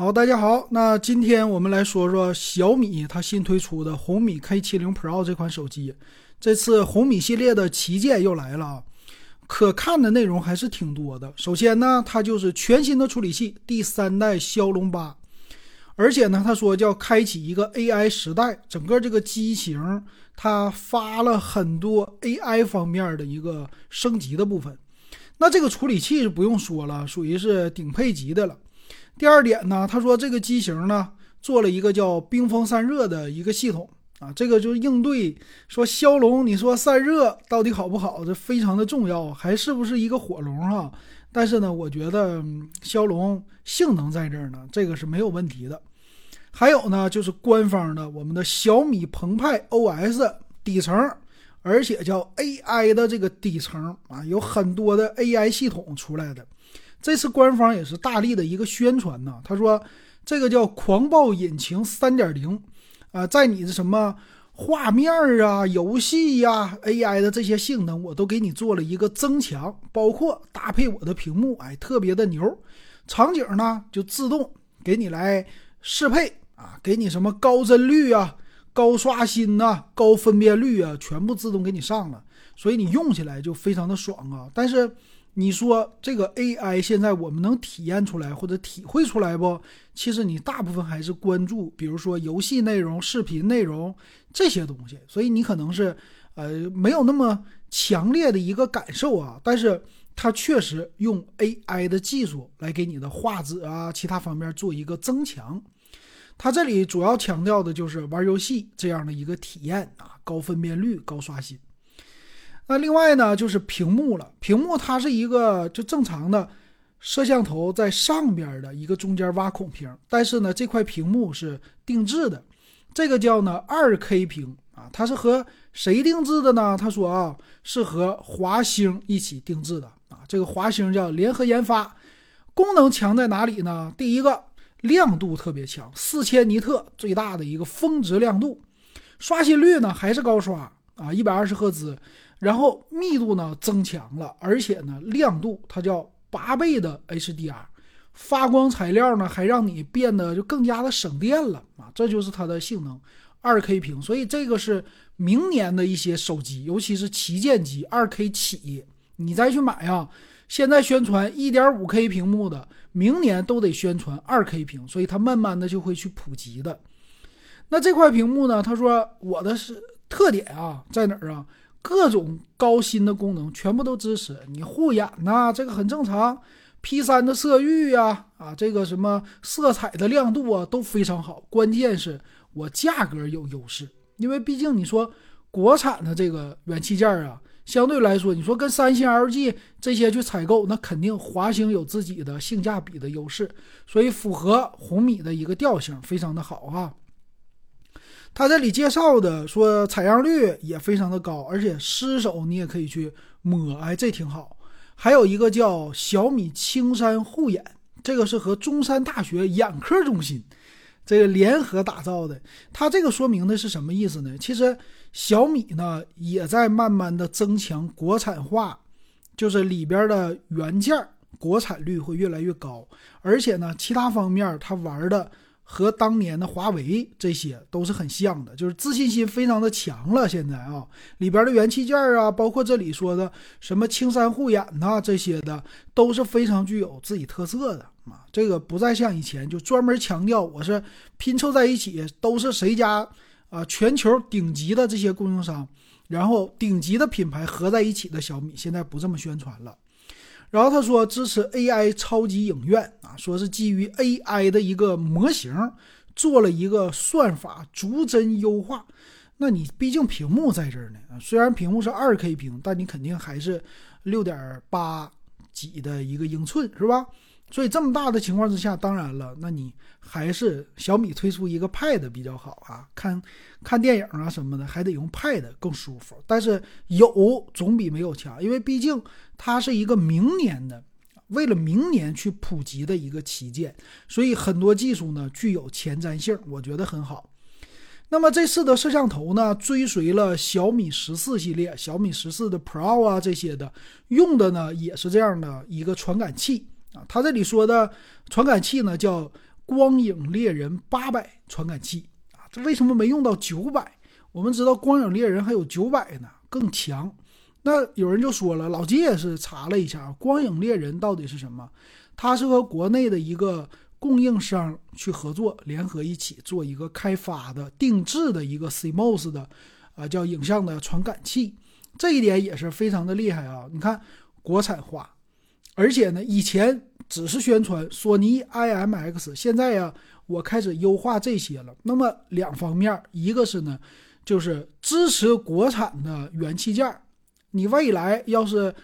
好，大家好，那今天我们来说说小米它新推出的红米 K70 Pro 这款手机。这次红米系列的旗舰又来了啊，可看的内容还是挺多的。首先呢，它就是全新的处理器，第三代骁龙八，而且呢，他说叫开启一个 AI 时代，整个这个机型它发了很多 AI 方面的一个升级的部分。那这个处理器是不用说了，属于是顶配级的了。第二点呢，他说这个机型呢做了一个叫冰封散热的一个系统啊，这个就是应对说骁龙，你说散热到底好不好？这非常的重要，还是不是一个火龙哈？但是呢，我觉得骁龙性能在这儿呢，这个是没有问题的。还有呢，就是官方的我们的小米澎湃 OS 底层，而且叫 AI 的这个底层啊，有很多的 AI 系统出来的。这次官方也是大力的一个宣传呢。他说，这个叫狂暴引擎三点零，啊，在你的什么画面啊、游戏呀、AI 的这些性能，我都给你做了一个增强，包括搭配我的屏幕，哎，特别的牛。场景呢，就自动给你来适配啊，给你什么高帧率啊、高刷新呐、高分辨率啊，全部自动给你上了，所以你用起来就非常的爽啊。但是。你说这个 AI 现在我们能体验出来或者体会出来不？其实你大部分还是关注，比如说游戏内容、视频内容这些东西，所以你可能是呃没有那么强烈的一个感受啊。但是它确实用 AI 的技术来给你的画质啊其他方面做一个增强。它这里主要强调的就是玩游戏这样的一个体验啊，高分辨率、高刷新。那另外呢，就是屏幕了。屏幕它是一个就正常的摄像头在上边的一个中间挖孔屏，但是呢，这块屏幕是定制的，这个叫呢二 K 屏啊。它是和谁定制的呢？他说啊，是和华星一起定制的啊。这个华星叫联合研发，功能强在哪里呢？第一个亮度特别强，四千尼特最大的一个峰值亮度，刷新率呢还是高刷啊，一百二十赫兹。然后密度呢增强了，而且呢亮度它叫八倍的 HDR，发光材料呢还让你变得就更加的省电了啊，这就是它的性能，二 K 屏，所以这个是明年的一些手机，尤其是旗舰机二 K 起，你再去买啊，现在宣传一点五 K 屏幕的，明年都得宣传二 K 屏，所以它慢慢的就会去普及的。那这块屏幕呢，他说我的是特点啊在哪儿啊？各种高新的功能全部都支持，你护眼呐，这个很正常。P 三的色域呀，啊，这个什么色彩的亮度啊，都非常好。关键是我价格有优势，因为毕竟你说国产的这个元器件啊，相对来说，你说跟三星、LG 这些去采购，那肯定华星有自己的性价比的优势，所以符合红米的一个调性，非常的好哈。他这里介绍的说采样率也非常的高，而且湿手你也可以去摸，哎，这挺好。还有一个叫小米青山护眼，这个是和中山大学眼科中心这个联合打造的。它这个说明的是什么意思呢？其实小米呢也在慢慢的增强国产化，就是里边的元件国产率会越来越高，而且呢其他方面它玩的。和当年的华为这些都是很像的，就是自信心非常的强了。现在啊，里边的元器件啊，包括这里说的什么青山护眼呐，这些的都是非常具有自己特色的啊。这个不再像以前就专门强调我是拼凑在一起，都是谁家啊全球顶级的这些供应商，然后顶级的品牌合在一起的小米，现在不这么宣传了。然后他说支持 AI 超级影院啊，说是基于 AI 的一个模型做了一个算法逐帧优化。那你毕竟屏幕在这儿呢啊，虽然屏幕是 2K 屏，但你肯定还是六点八几的一个英寸是吧？所以这么大的情况之下，当然了，那你还是小米推出一个 Pad 比较好啊，看看电影啊什么的，还得用 Pad 更舒服。但是有总比没有强，因为毕竟它是一个明年的，为了明年去普及的一个旗舰，所以很多技术呢具有前瞻性，我觉得很好。那么这次的摄像头呢，追随了小米十四系列，小米十四的 Pro 啊这些的，用的呢也是这样的一个传感器。啊，他这里说的传感器呢，叫光影猎人八百传感器啊，这为什么没用到九百？我们知道光影猎人还有九百呢，更强。那有人就说了，老金也是查了一下，光影猎人到底是什么？它是和国内的一个供应商去合作，联合一起做一个开发的定制的一个 CMOS 的啊叫影像的传感器，这一点也是非常的厉害啊！你看国产化，而且呢，以前只是宣传索尼 IMX，现在呀，我开始优化这些了。那么两方面，一个是呢，就是支持国产的元器件。你未来要是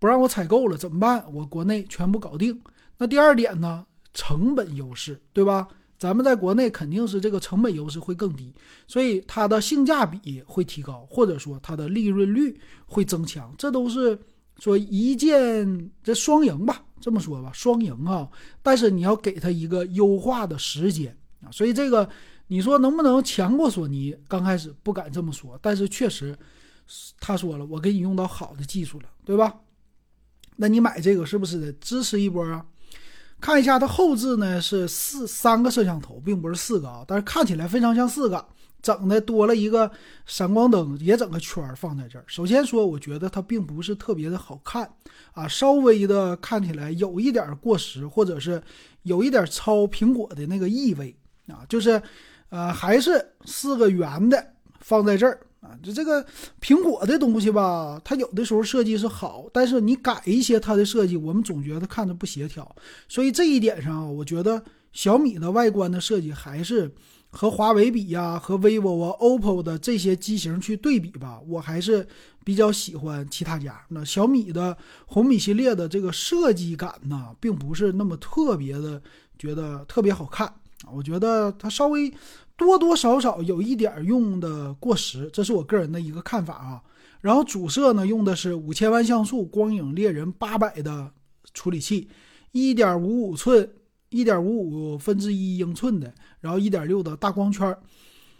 不让我采购了怎么办？我国内全部搞定。那第二点呢？成本优势，对吧？咱们在国内肯定是这个成本优势会更低，所以它的性价比会提高，或者说它的利润率会增强。这都是说一件这双赢吧？这么说吧，双赢啊！但是你要给它一个优化的时间啊。所以这个你说能不能强过索尼？刚开始不敢这么说，但是确实。他说了，我给你用到好的技术了，对吧？那你买这个是不是得支持一波啊？看一下它后置呢，是四三个摄像头，并不是四个啊，但是看起来非常像四个，整的多了一个闪光灯，也整个圈儿放在这儿。首先说，我觉得它并不是特别的好看啊，稍微的看起来有一点过时，或者是有一点抄苹果的那个意味啊，就是呃，还是四个圆的放在这儿。啊，就这个苹果的东西吧，它有的时候设计是好，但是你改一些它的设计，我们总觉得看着不协调。所以这一点上，我觉得小米的外观的设计还是和华为比呀，和 vivo 啊、OPPO 的这些机型去对比吧，我还是比较喜欢其他家。那小米的红米系列的这个设计感呢，并不是那么特别的，觉得特别好看啊。我觉得它稍微。多多少少有一点用的过时，这是我个人的一个看法啊。然后主摄呢用的是五千万像素光影猎人八百的处理器，一点五五寸，一点五五分之一英寸的，然后一点六的大光圈，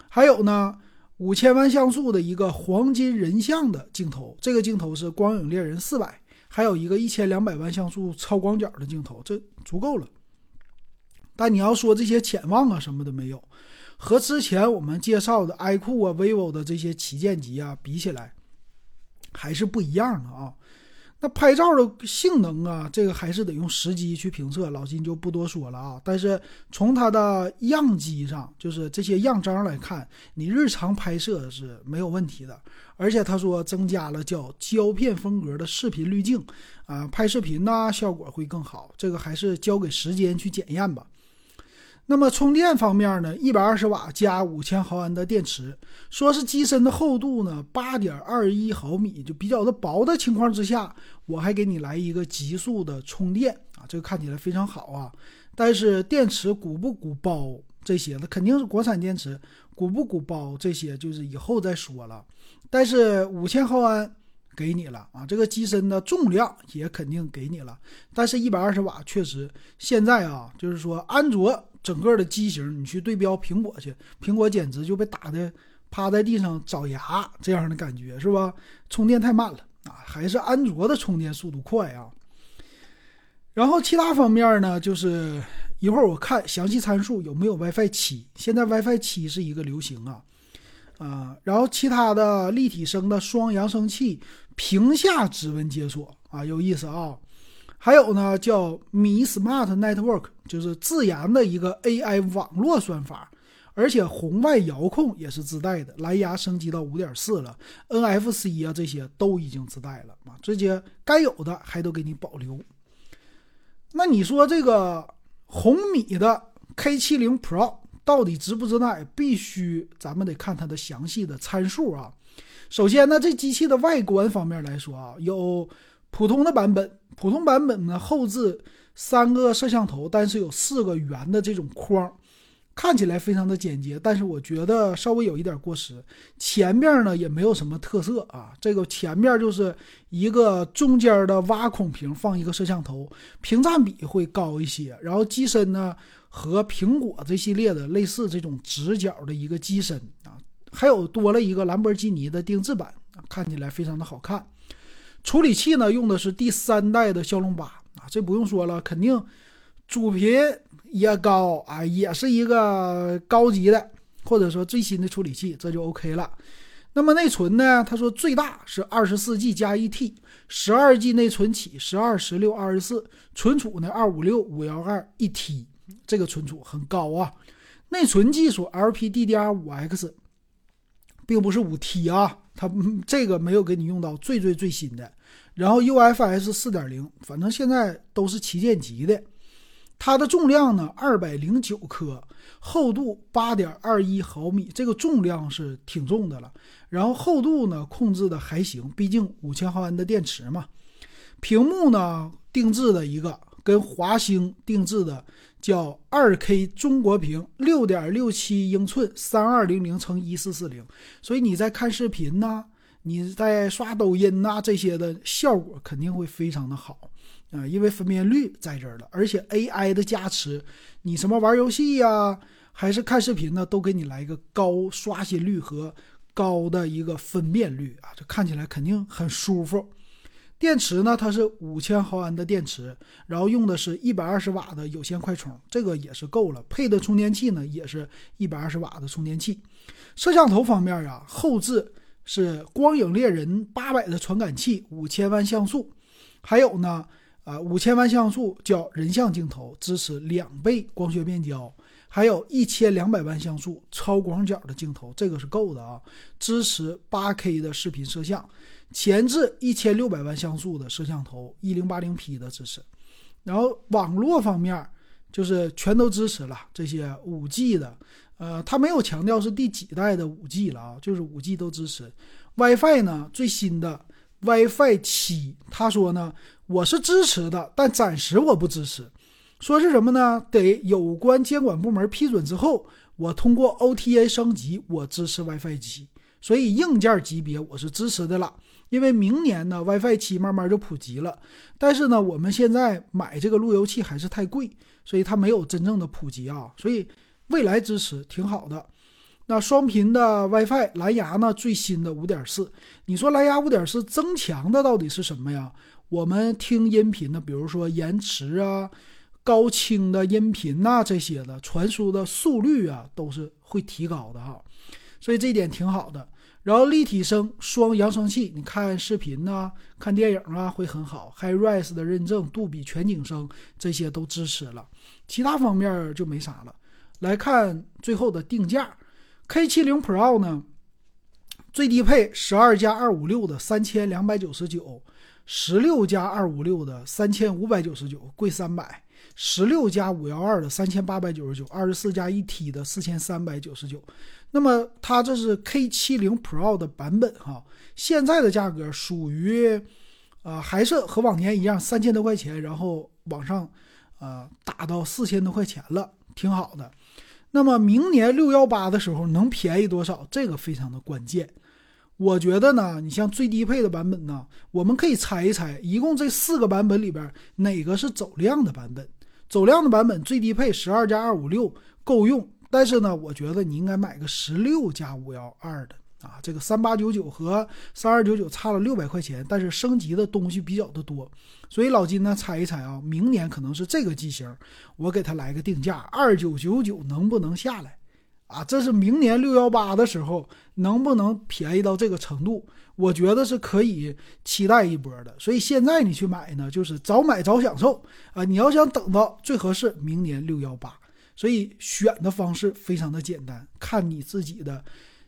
还有呢五千万像素的一个黄金人像的镜头，这个镜头是光影猎人四百，还有一个一千两百万像素超广角的镜头，这足够了。但你要说这些潜望啊什么的没有。和之前我们介绍的 iQOO 啊、vivo 的这些旗舰机啊比起来，还是不一样的啊。那拍照的性能啊，这个还是得用实机去评测，老金就不多说了啊。但是从它的样机上，就是这些样张来看，你日常拍摄是没有问题的。而且他说增加了叫胶片风格的视频滤镜啊，拍视频呢效果会更好。这个还是交给时间去检验吧。那么充电方面呢？一百二十瓦加五千毫安的电池，说是机身的厚度呢八点二一毫米，就比较的薄的情况之下，我还给你来一个极速的充电啊，这个看起来非常好啊。但是电池鼓不鼓包这些，那肯定是国产电池，鼓不鼓包这些就是以后再说了。但是五千毫安给你了啊，这个机身的重量也肯定给你了。但是一百二十瓦确实现在啊，就是说安卓。整个的机型，你去对标苹果去，苹果简直就被打的趴在地上找牙这样的感觉，是吧？充电太慢了啊，还是安卓的充电速度快啊。然后其他方面呢，就是一会儿我看详细参数有没有 WiFi 七，现在 WiFi 七是一个流行啊啊。然后其他的立体声的双扬声器，屏下指纹解锁啊，有意思啊。还有呢，叫米 Smart Network，就是自研的一个 AI 网络算法，而且红外遥控也是自带的，蓝牙升级到五点四了，NFC 啊这些都已经自带了啊，这些该有的还都给你保留。那你说这个红米的 K70 Pro 到底值不值带？必须咱们得看它的详细的参数啊。首先呢，这机器的外观方面来说啊，有普通的版本。普通版本呢，后置三个摄像头，但是有四个圆的这种框，看起来非常的简洁，但是我觉得稍微有一点过时。前面呢也没有什么特色啊，这个前面就是一个中间的挖孔屏放一个摄像头，屏占比会高一些。然后机身呢和苹果这系列的类似这种直角的一个机身啊，还有多了一个兰博基尼的定制版，看起来非常的好看。处理器呢，用的是第三代的骁龙八啊，这不用说了，肯定主频也高啊，也是一个高级的或者说最新的处理器，这就 OK 了。那么内存呢？他说最大是二十四 G 加一 T，十二 G 内存起，十二、十六、二十四，存储呢二五六、五幺二一 T，这个存储很高啊。内存技术 LPDDR5X，并不是五 T 啊，它这个没有给你用到最最最新的。然后 UFS 四点零，反正现在都是旗舰级的。它的重量呢，二百零九克。厚度八点二一毫米，这个重量是挺重的了。然后厚度呢，控制的还行，毕竟五千毫安的电池嘛。屏幕呢，定制的一个跟华星定制的叫二 K 中国屏，六点六七英寸，三二零零乘一四四零。所以你在看视频呐，你在刷抖音呐这些的效果肯定会非常的好。啊，因为分辨率在这儿了，而且 AI 的加持，你什么玩游戏呀，还是看视频呢，都给你来一个高刷新率和高的一个分辨率啊，这看起来肯定很舒服。电池呢，它是五千毫安的电池，然后用的是一百二十瓦的有线快充，这个也是够了。配的充电器呢，也是一百二十瓦的充电器。摄像头方面啊，后置是光影猎人八百的传感器，五千万像素，还有呢。啊，五千万像素叫人像镜头，支持两倍光学变焦，还有一千两百万像素超广角的镜头，这个是够的啊。支持八 K 的视频摄像，前置一千六百万像素的摄像头，一零八零 P 的支持。然后网络方面就是全都支持了这些五 G 的，呃，它没有强调是第几代的五 G 了啊，就是五 G 都支持。WiFi 呢，最新的 WiFi 七，他说呢。我是支持的，但暂时我不支持。说是什么呢？得有关监管部门批准之后，我通过 OTA 升级，我支持 WiFi 七。所以硬件级别我是支持的了。因为明年呢，WiFi 七慢慢就普及了。但是呢，我们现在买这个路由器还是太贵，所以它没有真正的普及啊。所以未来支持挺好的。那双频的 WiFi 蓝牙呢？最新的五点四。你说蓝牙五点四增强的到底是什么呀？我们听音频的，比如说延迟啊、高清的音频呐这些的传输的速率啊，都是会提高的哈，所以这点挺好的。然后立体声双扬声器，你看视频呐、看电影啊会很好。HiRes 的认证、杜比全景声这些都支持了，其他方面就没啥了。来看最后的定价，K70 Pro 呢，最低配十二加二五六的三千两百九十九。十六加二五六的三千五百九十九，贵三百；十六加五幺二的三千八百九十九；二十四加一 T 的四千三百九十九。那么它这是 K 七零 Pro 的版本哈，现在的价格属于，啊，还是和往年一样三千多块钱，然后往上，啊，打到四千多块钱了，挺好的。那么明年六幺八的时候能便宜多少？这个非常的关键。我觉得呢，你像最低配的版本呢，我们可以猜一猜，一共这四个版本里边哪个是走量的版本？走量的版本最低配十二加二五六够用，但是呢，我觉得你应该买个十六加五幺二的啊，这个三八九九和三二九九差了六百块钱，但是升级的东西比较的多，所以老金呢猜一猜啊，明年可能是这个机型，我给他来个定价二九九九，能不能下来？啊，这是明年六幺八的时候能不能便宜到这个程度？我觉得是可以期待一波的。所以现在你去买呢，就是早买早享受啊！你要想等到最合适，明年六幺八。所以选的方式非常的简单，看你自己的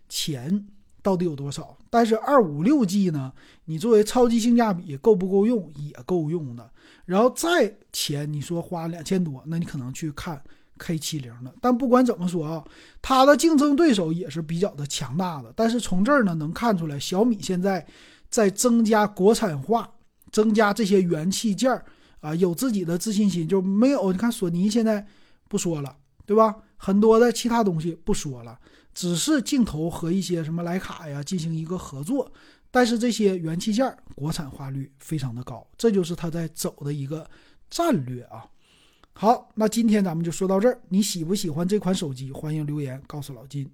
钱到底有多少。但是二五六 G 呢，你作为超级性价比够不够用？也够用的。然后再钱，你说花两千多，那你可能去看。K 七零的，但不管怎么说啊，它的竞争对手也是比较的强大的。但是从这儿呢，能看出来小米现在在增加国产化，增加这些元器件儿啊，有自己的自信心，就没有你看索尼现在不说了，对吧？很多的其他东西不说了，只是镜头和一些什么徕卡呀进行一个合作，但是这些元器件儿国产化率非常的高，这就是它在走的一个战略啊。好，那今天咱们就说到这儿。你喜不喜欢这款手机？欢迎留言告诉老金。